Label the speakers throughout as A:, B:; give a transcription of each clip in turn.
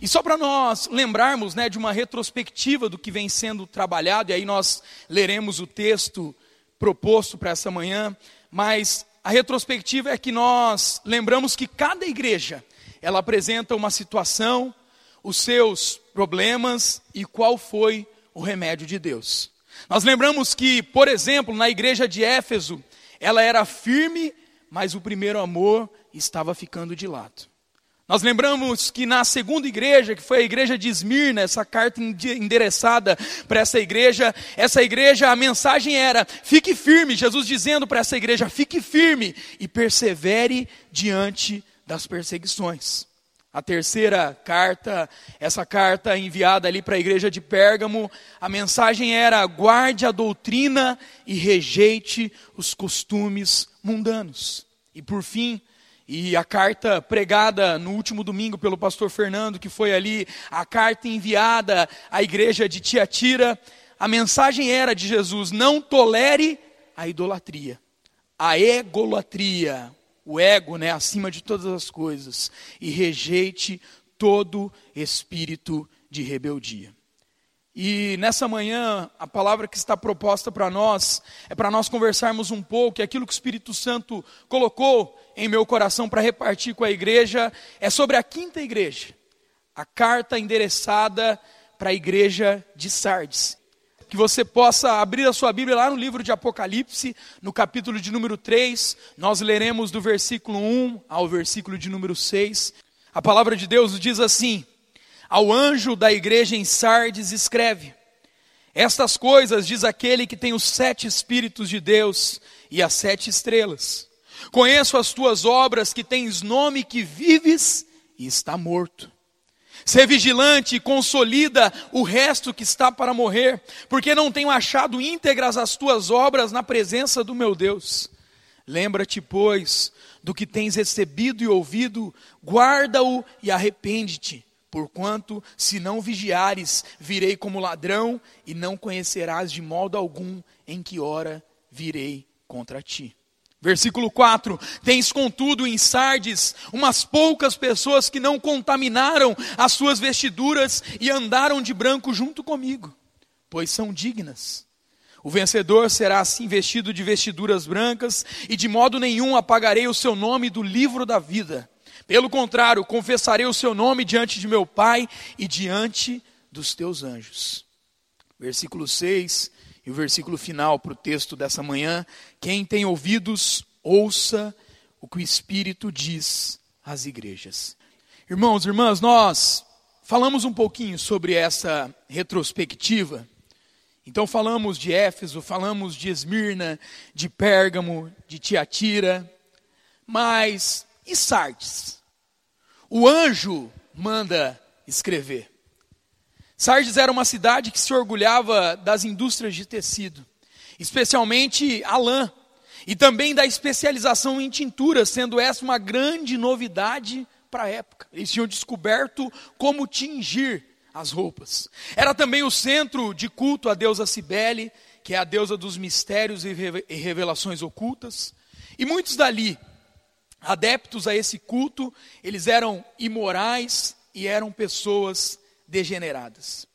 A: E só para nós lembrarmos né, de uma retrospectiva do que vem sendo trabalhado, e aí nós leremos o texto proposto para essa manhã, mas a retrospectiva é que nós lembramos que cada igreja, ela apresenta uma situação, os seus problemas e qual foi o remédio de Deus. Nós lembramos que, por exemplo, na igreja de Éfeso, ela era firme, mas o primeiro amor estava ficando de lado. Nós lembramos que na segunda igreja, que foi a igreja de Esmirna, essa carta endereçada para essa igreja, essa igreja, a mensagem era: fique firme, Jesus dizendo para essa igreja: fique firme e persevere diante das perseguições. A terceira carta, essa carta enviada ali para a igreja de Pérgamo, a mensagem era: guarde a doutrina e rejeite os costumes mundanos. E por fim, e a carta pregada no último domingo pelo pastor Fernando, que foi ali a carta enviada à igreja de Tiatira, a mensagem era de Jesus: não tolere a idolatria, a egolatria, o ego, né, acima de todas as coisas, e rejeite todo espírito de rebeldia. E nessa manhã, a palavra que está proposta para nós é para nós conversarmos um pouco, e aquilo que o Espírito Santo colocou em meu coração para repartir com a igreja é sobre a quinta igreja, a carta endereçada para a igreja de Sardes. Que você possa abrir a sua Bíblia lá no livro de Apocalipse, no capítulo de número 3, nós leremos do versículo 1 ao versículo de número 6. A palavra de Deus diz assim: ao anjo da igreja em Sardes escreve: Estas coisas diz aquele que tem os sete Espíritos de Deus e as sete estrelas. Conheço as tuas obras, que tens nome que vives e está morto. Ser vigilante e consolida o resto que está para morrer, porque não tenho achado íntegras as tuas obras na presença do meu Deus. Lembra-te, pois, do que tens recebido e ouvido, guarda-o e arrepende-te. Porquanto, se não vigiares, virei como ladrão, e não conhecerás de modo algum em que hora virei contra ti. Versículo 4: Tens contudo em Sardes umas poucas pessoas que não contaminaram as suas vestiduras e andaram de branco junto comigo, pois são dignas. O vencedor será assim vestido de vestiduras brancas, e de modo nenhum apagarei o seu nome do livro da vida pelo contrário, confessarei o seu nome diante de meu Pai e diante dos teus anjos. Versículo 6 e o versículo final para o texto dessa manhã. Quem tem ouvidos, ouça o que o Espírito diz às igrejas. Irmãos, irmãs, nós falamos um pouquinho sobre essa retrospectiva. Então falamos de Éfeso, falamos de Esmirna, de Pérgamo, de Tiatira, mas e Sardes? o anjo manda escrever. Sardes era uma cidade que se orgulhava das indústrias de tecido, especialmente a lã, e também da especialização em tinturas, sendo essa uma grande novidade para a época. Eles tinham descoberto como tingir as roupas. Era também o centro de culto à deusa Cibele, que é a deusa dos mistérios e revelações ocultas. E muitos dali adeptos a esse culto, eles eram imorais e eram pessoas degeneradas.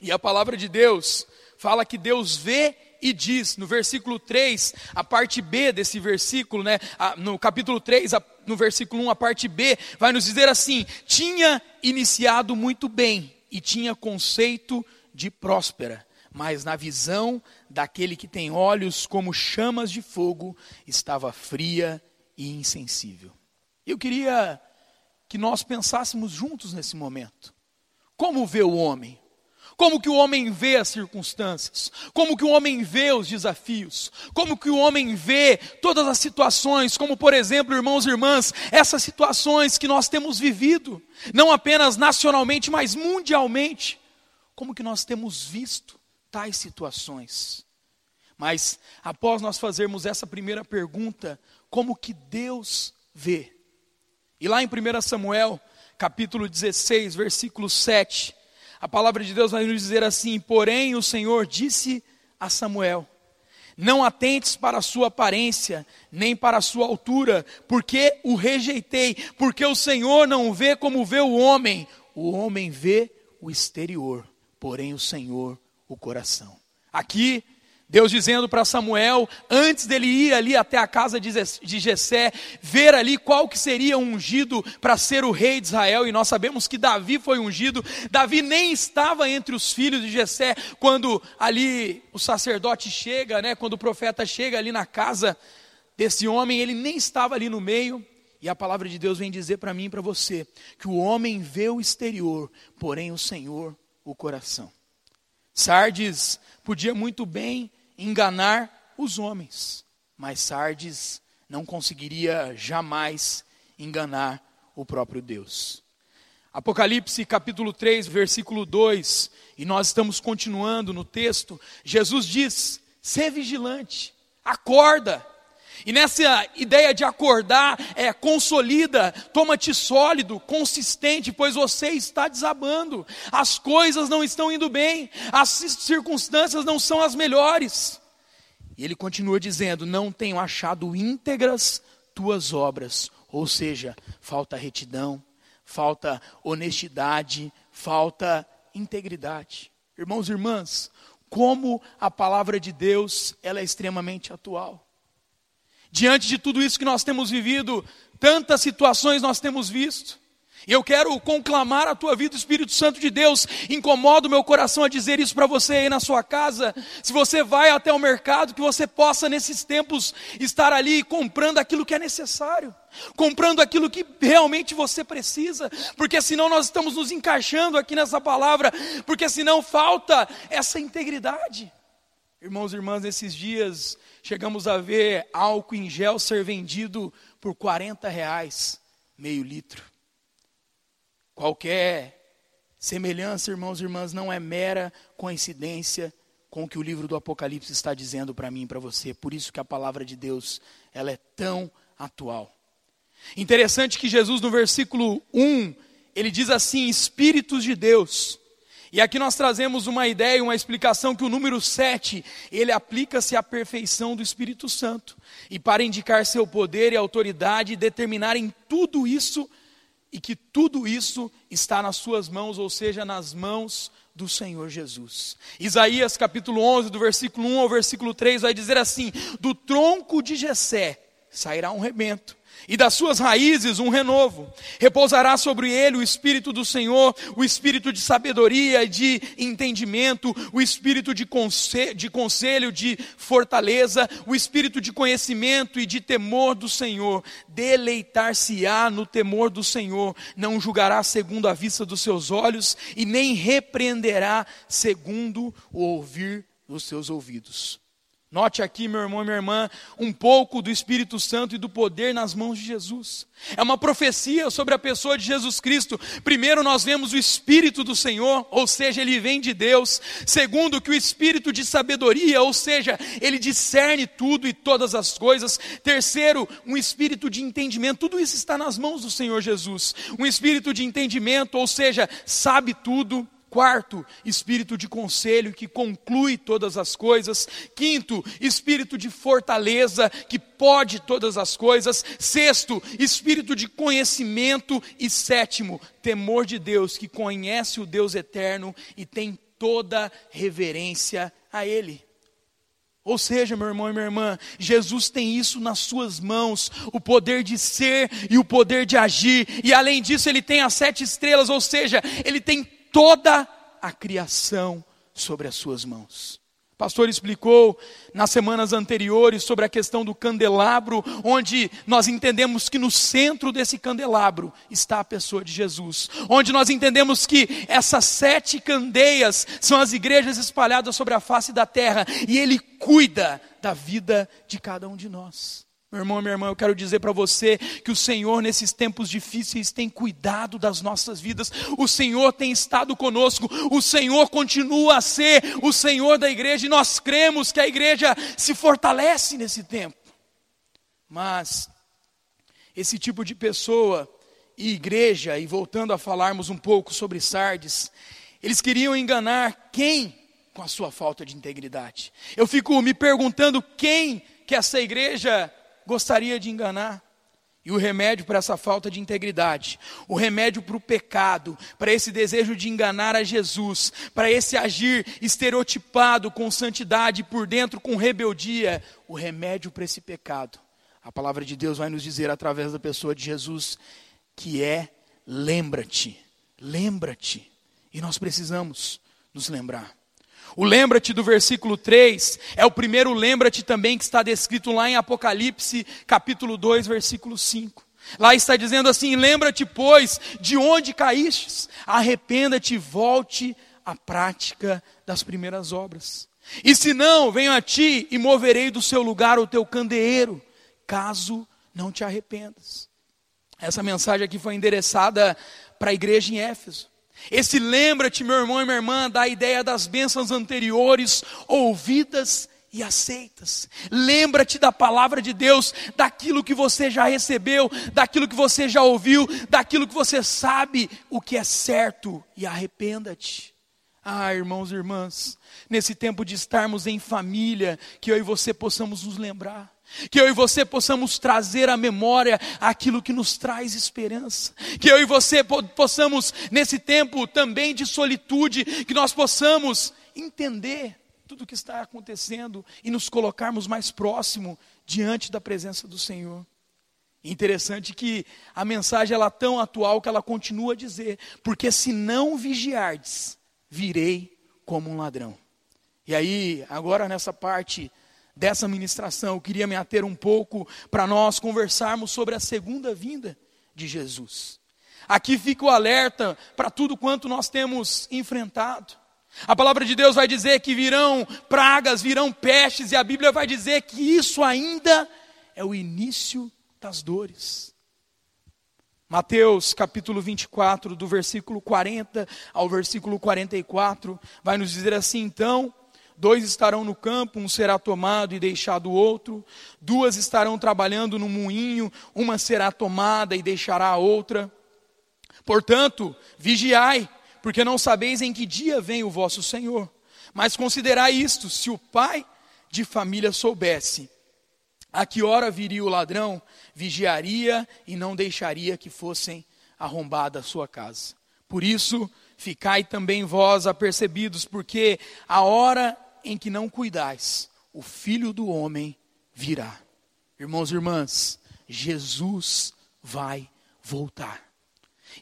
A: E a palavra de Deus fala que Deus vê e diz, no versículo 3, a parte B desse versículo, né, no capítulo 3, no versículo 1, a parte B, vai nos dizer assim: tinha iniciado muito bem e tinha conceito de próspera, mas na visão daquele que tem olhos como chamas de fogo, estava fria e insensível. Eu queria que nós pensássemos juntos nesse momento. Como vê o homem? Como que o homem vê as circunstâncias? Como que o homem vê os desafios? Como que o homem vê todas as situações, como por exemplo, irmãos e irmãs, essas situações que nós temos vivido, não apenas nacionalmente, mas mundialmente. Como que nós temos visto tais situações? Mas após nós fazermos essa primeira pergunta, como que Deus vê. E lá em 1 Samuel, capítulo 16, versículo 7, a palavra de Deus vai nos dizer assim: Porém, o Senhor disse a Samuel: Não atentes para a sua aparência, nem para a sua altura, porque o rejeitei, porque o Senhor não vê como vê o homem, o homem vê o exterior, porém o Senhor o coração. Aqui Deus dizendo para Samuel, antes dele ir ali até a casa de Jessé, ver ali qual que seria ungido para ser o rei de Israel, e nós sabemos que Davi foi ungido. Davi nem estava entre os filhos de Jessé quando ali o sacerdote chega, né, quando o profeta chega ali na casa desse homem, ele nem estava ali no meio. E a palavra de Deus vem dizer para mim e para você que o homem vê o exterior, porém o Senhor o coração. Sardes podia muito bem enganar os homens, mas Sardes não conseguiria jamais enganar o próprio Deus. Apocalipse capítulo 3, versículo 2, e nós estamos continuando no texto. Jesus diz: "Sê vigilante, acorda, e nessa ideia de acordar, é, consolida, toma-te sólido, consistente, pois você está desabando, as coisas não estão indo bem, as circunstâncias não são as melhores. E ele continua dizendo: Não tenho achado íntegras tuas obras, ou seja, falta retidão, falta honestidade, falta integridade. Irmãos e irmãs, como a palavra de Deus ela é extremamente atual. Diante de tudo isso que nós temos vivido, tantas situações nós temos visto. E eu quero conclamar a tua vida, Espírito Santo de Deus, incomoda o meu coração a dizer isso para você aí na sua casa. Se você vai até o mercado, que você possa nesses tempos estar ali comprando aquilo que é necessário, comprando aquilo que realmente você precisa, porque senão nós estamos nos encaixando aqui nessa palavra, porque senão falta essa integridade. Irmãos e irmãs, nesses dias chegamos a ver álcool em gel ser vendido por 40 reais, meio litro. Qualquer semelhança, irmãos e irmãs, não é mera coincidência com o que o livro do Apocalipse está dizendo para mim e para você. Por isso que a palavra de Deus, ela é tão atual. Interessante que Jesus no versículo 1, ele diz assim: Espíritos de Deus e aqui nós trazemos uma ideia, uma explicação que o número 7, ele aplica-se à perfeição do Espírito Santo. E para indicar seu poder e autoridade, determinarem tudo isso e que tudo isso está nas suas mãos, ou seja, nas mãos do Senhor Jesus. Isaías capítulo 11, do versículo 1 ao versículo 3 vai dizer assim: "Do tronco de Jessé sairá um rebento, e das suas raízes um renovo. Repousará sobre ele o Espírito do Senhor, o Espírito de sabedoria e de entendimento, o Espírito de, conselho, de conselho, de fortaleza, o Espírito de conhecimento e de temor do Senhor. Deleitar-se-á no temor do Senhor, não julgará segundo a vista dos seus olhos e nem repreenderá segundo o ouvir dos seus ouvidos. Note aqui, meu irmão e minha irmã, um pouco do Espírito Santo e do poder nas mãos de Jesus. É uma profecia sobre a pessoa de Jesus Cristo. Primeiro, nós vemos o Espírito do Senhor, ou seja, ele vem de Deus. Segundo, que o Espírito de sabedoria, ou seja, ele discerne tudo e todas as coisas. Terceiro, um Espírito de entendimento. Tudo isso está nas mãos do Senhor Jesus. Um Espírito de entendimento, ou seja, sabe tudo. Quarto, espírito de conselho que conclui todas as coisas. Quinto, espírito de fortaleza que pode todas as coisas. Sexto, espírito de conhecimento. E sétimo, temor de Deus que conhece o Deus eterno e tem toda reverência a Ele. Ou seja, meu irmão e minha irmã, Jesus tem isso nas suas mãos, o poder de ser e o poder de agir, e além disso, ele tem as sete estrelas, ou seja, ele tem toda a criação sobre as suas mãos. O pastor explicou nas semanas anteriores sobre a questão do candelabro, onde nós entendemos que no centro desse candelabro está a pessoa de Jesus, onde nós entendemos que essas sete candeias são as igrejas espalhadas sobre a face da terra e Ele cuida da vida de cada um de nós. Meu irmão, minha irmã, eu quero dizer para você que o Senhor, nesses tempos difíceis, tem cuidado das nossas vidas, o Senhor tem estado conosco, o Senhor continua a ser o Senhor da igreja, e nós cremos que a igreja se fortalece nesse tempo. Mas, esse tipo de pessoa e igreja, e voltando a falarmos um pouco sobre Sardes, eles queriam enganar quem com a sua falta de integridade. Eu fico me perguntando quem que essa igreja gostaria de enganar. E o remédio para essa falta de integridade, o remédio para o pecado, para esse desejo de enganar a Jesus, para esse agir estereotipado com santidade por dentro com rebeldia, o remédio para esse pecado, a palavra de Deus vai nos dizer através da pessoa de Jesus que é lembra-te, lembra-te. E nós precisamos nos lembrar. O lembra-te do versículo 3 é o primeiro lembra-te também que está descrito lá em Apocalipse, capítulo 2, versículo 5. Lá está dizendo assim: Lembra-te, pois, de onde caístes, arrependa-te e volte à prática das primeiras obras. E se não, venho a ti e moverei do seu lugar o teu candeeiro, caso não te arrependas. Essa mensagem aqui foi endereçada para a igreja em Éfeso. Esse lembra-te, meu irmão e minha irmã, da ideia das bênçãos anteriores, ouvidas e aceitas. Lembra-te da palavra de Deus, daquilo que você já recebeu, daquilo que você já ouviu, daquilo que você sabe o que é certo e arrependa-te. Ah, irmãos e irmãs, nesse tempo de estarmos em família, que eu e você possamos nos lembrar que eu e você possamos trazer à memória aquilo que nos traz esperança. Que eu e você possamos, nesse tempo também de solitude, que nós possamos entender tudo o que está acontecendo e nos colocarmos mais próximo diante da presença do Senhor. Interessante que a mensagem ela é tão atual que ela continua a dizer: porque se não vigiardes, virei como um ladrão. E aí, agora nessa parte dessa ministração, eu queria me ater um pouco para nós conversarmos sobre a segunda vinda de Jesus. Aqui fica o alerta para tudo quanto nós temos enfrentado. A palavra de Deus vai dizer que virão pragas, virão pestes, e a Bíblia vai dizer que isso ainda é o início das dores. Mateus capítulo 24, do versículo 40 ao versículo 44, vai nos dizer assim: então Dois estarão no campo, um será tomado e deixado o outro. Duas estarão trabalhando no moinho, uma será tomada e deixará a outra. Portanto, vigiai, porque não sabeis em que dia vem o vosso Senhor. Mas considerai isto: se o pai de família soubesse a que hora viria o ladrão, vigiaria e não deixaria que fossem arrombada a sua casa. Por isso, ficai também vós apercebidos, porque a hora em que não cuidais, o filho do homem virá. Irmãos e irmãs, Jesus vai voltar.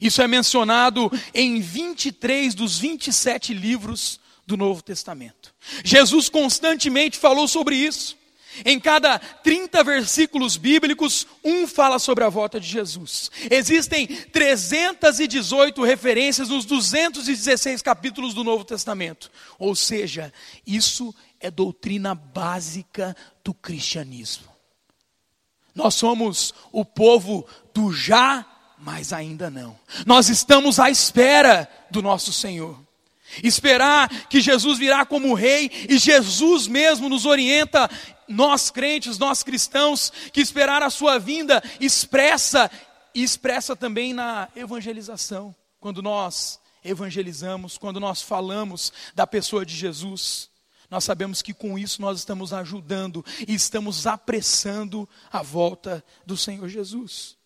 A: Isso é mencionado em 23 dos 27 livros do Novo Testamento. Jesus constantemente falou sobre isso. Em cada 30 versículos bíblicos, um fala sobre a volta de Jesus. Existem 318 referências nos 216 capítulos do Novo Testamento. Ou seja, isso é doutrina básica do cristianismo. Nós somos o povo do já, mas ainda não. Nós estamos à espera do nosso Senhor. Esperar que Jesus virá como rei e Jesus mesmo nos orienta nós crentes, nós cristãos, que esperar a sua vinda expressa e expressa também na evangelização. Quando nós evangelizamos, quando nós falamos da pessoa de Jesus, nós sabemos que com isso nós estamos ajudando e estamos apressando a volta do Senhor Jesus.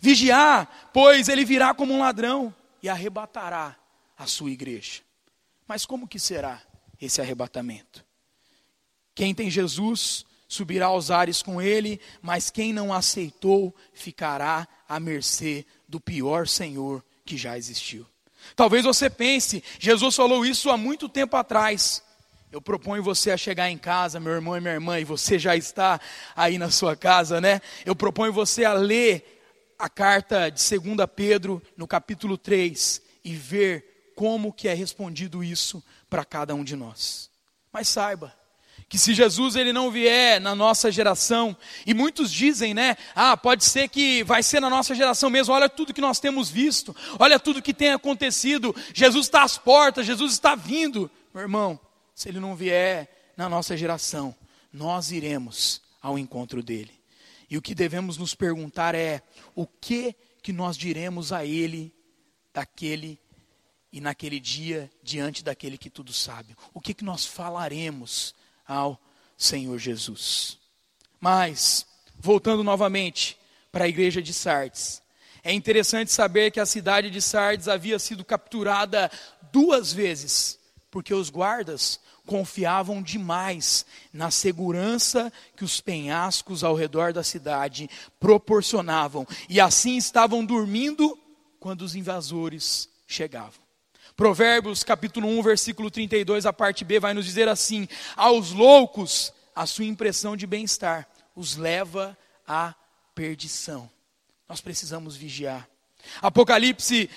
A: Vigiar, pois ele virá como um ladrão e arrebatará a sua igreja. Mas como que será esse arrebatamento? Quem tem Jesus subirá aos ares com ele, mas quem não aceitou ficará à mercê do pior Senhor que já existiu. Talvez você pense, Jesus falou isso há muito tempo atrás. Eu proponho você a chegar em casa, meu irmão e minha irmã, e você já está aí na sua casa, né? Eu proponho você a ler a carta de 2 Pedro, no capítulo 3, e ver como que é respondido isso para cada um de nós. Mas saiba, que se Jesus ele não vier na nossa geração, e muitos dizem, né? Ah, pode ser que vai ser na nossa geração mesmo. Olha tudo que nós temos visto, olha tudo que tem acontecido. Jesus está às portas, Jesus está vindo. Meu irmão, se ele não vier na nossa geração, nós iremos ao encontro dele. E o que devemos nos perguntar é: o que que nós diremos a ele daquele e naquele dia diante daquele que tudo sabe? O que que nós falaremos? Ao Senhor Jesus. Mas, voltando novamente para a igreja de Sardes. É interessante saber que a cidade de Sardes havia sido capturada duas vezes, porque os guardas confiavam demais na segurança que os penhascos ao redor da cidade proporcionavam, e assim estavam dormindo quando os invasores chegavam. Provérbios capítulo 1, versículo 32, a parte B vai nos dizer assim: aos loucos a sua impressão de bem-estar os leva à perdição. Nós precisamos vigiar. Apocalipse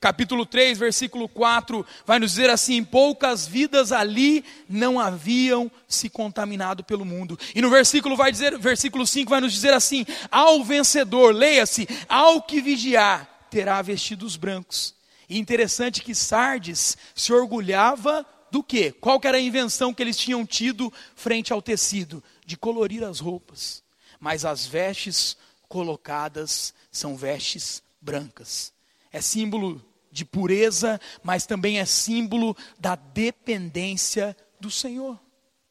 A: capítulo 3, versículo 4, vai nos dizer assim: poucas vidas ali não haviam se contaminado pelo mundo. E no versículo vai dizer, versículo 5 vai nos dizer assim: ao vencedor, leia-se, ao que vigiar, terá vestidos brancos. E interessante que Sardes se orgulhava do quê? Qual que era a invenção que eles tinham tido frente ao tecido? De colorir as roupas. Mas as vestes colocadas são vestes brancas. É símbolo de pureza, mas também é símbolo da dependência do Senhor.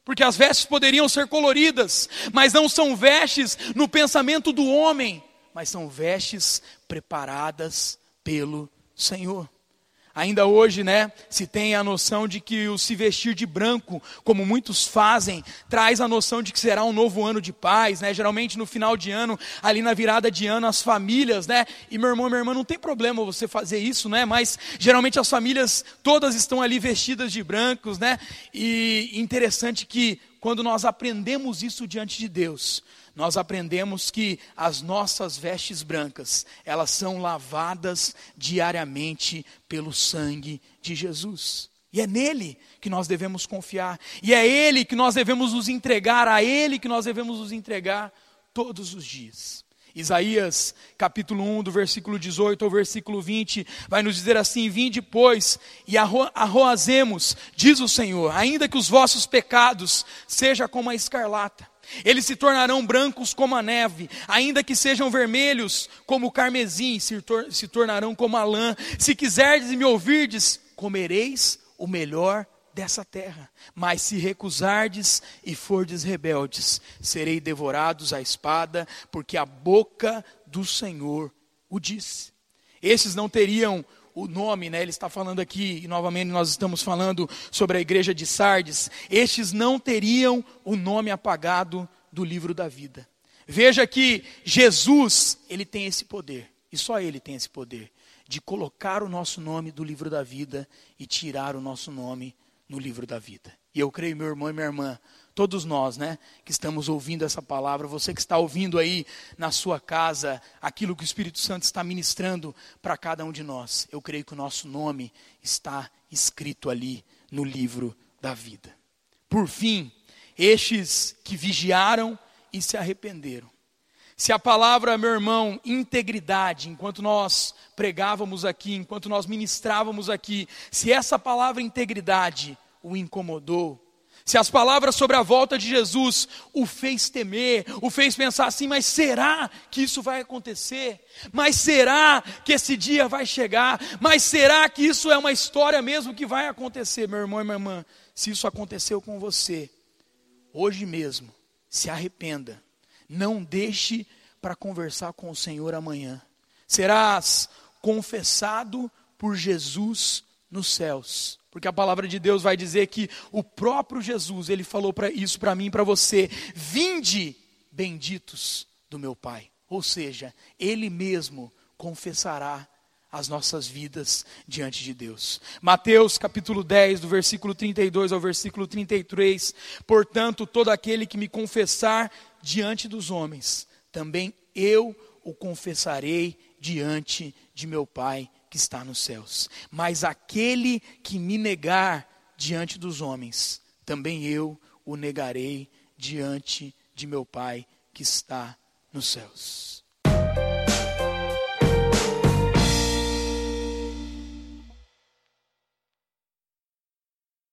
A: Porque as vestes poderiam ser coloridas, mas não são vestes no pensamento do homem, mas são vestes preparadas pelo Senhor. Ainda hoje, né, se tem a noção de que o se vestir de branco, como muitos fazem, traz a noção de que será um novo ano de paz, né? Geralmente no final de ano, ali na virada de ano, as famílias, né? E meu irmão, minha irmã, não tem problema você fazer isso, né? Mas geralmente as famílias todas estão ali vestidas de brancos, né? E interessante que quando nós aprendemos isso diante de Deus, nós aprendemos que as nossas vestes brancas, elas são lavadas diariamente pelo sangue de Jesus. E é nele que nós devemos confiar. E é ele que nós devemos nos entregar, a ele que nós devemos nos entregar todos os dias. Isaías, capítulo 1, do versículo 18 ao versículo 20, vai nos dizer assim: Vinde, pois, e arro arroazemos, diz o Senhor, ainda que os vossos pecados sejam como a escarlata, eles se tornarão brancos como a neve, ainda que sejam vermelhos como o carmesim, se, tor se tornarão como a lã. Se quiserdes e me ouvirdes, comereis o melhor dessa terra. Mas se recusardes e fordes rebeldes, serei devorados à espada, porque a boca do Senhor o disse. Esses não teriam o nome, né? Ele está falando aqui, e novamente nós estamos falando sobre a igreja de Sardes. Estes não teriam o nome apagado do livro da vida. Veja que Jesus, ele tem esse poder, e só ele tem esse poder, de colocar o nosso nome do livro da vida e tirar o nosso nome no livro da vida. E eu creio, meu irmão e minha irmã, todos nós, né, que estamos ouvindo essa palavra, você que está ouvindo aí na sua casa aquilo que o Espírito Santo está ministrando para cada um de nós, eu creio que o nosso nome está escrito ali no livro da vida. Por fim, estes que vigiaram e se arrependeram. Se a palavra, meu irmão, integridade, enquanto nós pregávamos aqui, enquanto nós ministrávamos aqui, se essa palavra integridade o incomodou, se as palavras sobre a volta de Jesus o fez temer, o fez pensar assim, mas será que isso vai acontecer? Mas será que esse dia vai chegar? Mas será que isso é uma história mesmo que vai acontecer, meu irmão e minha irmã? Se isso aconteceu com você, hoje mesmo, se arrependa. Não deixe para conversar com o Senhor amanhã. Serás confessado por Jesus nos céus. Porque a palavra de Deus vai dizer que o próprio Jesus, ele falou para isso para mim e para você: "Vinde, benditos do meu Pai". Ou seja, ele mesmo confessará as nossas vidas diante de Deus. Mateus capítulo 10, do versículo 32 ao versículo 33. Portanto, todo aquele que me confessar diante dos homens, também eu o confessarei diante de meu Pai que está nos céus. Mas aquele que me negar diante dos homens, também eu o negarei diante de meu Pai que está nos céus.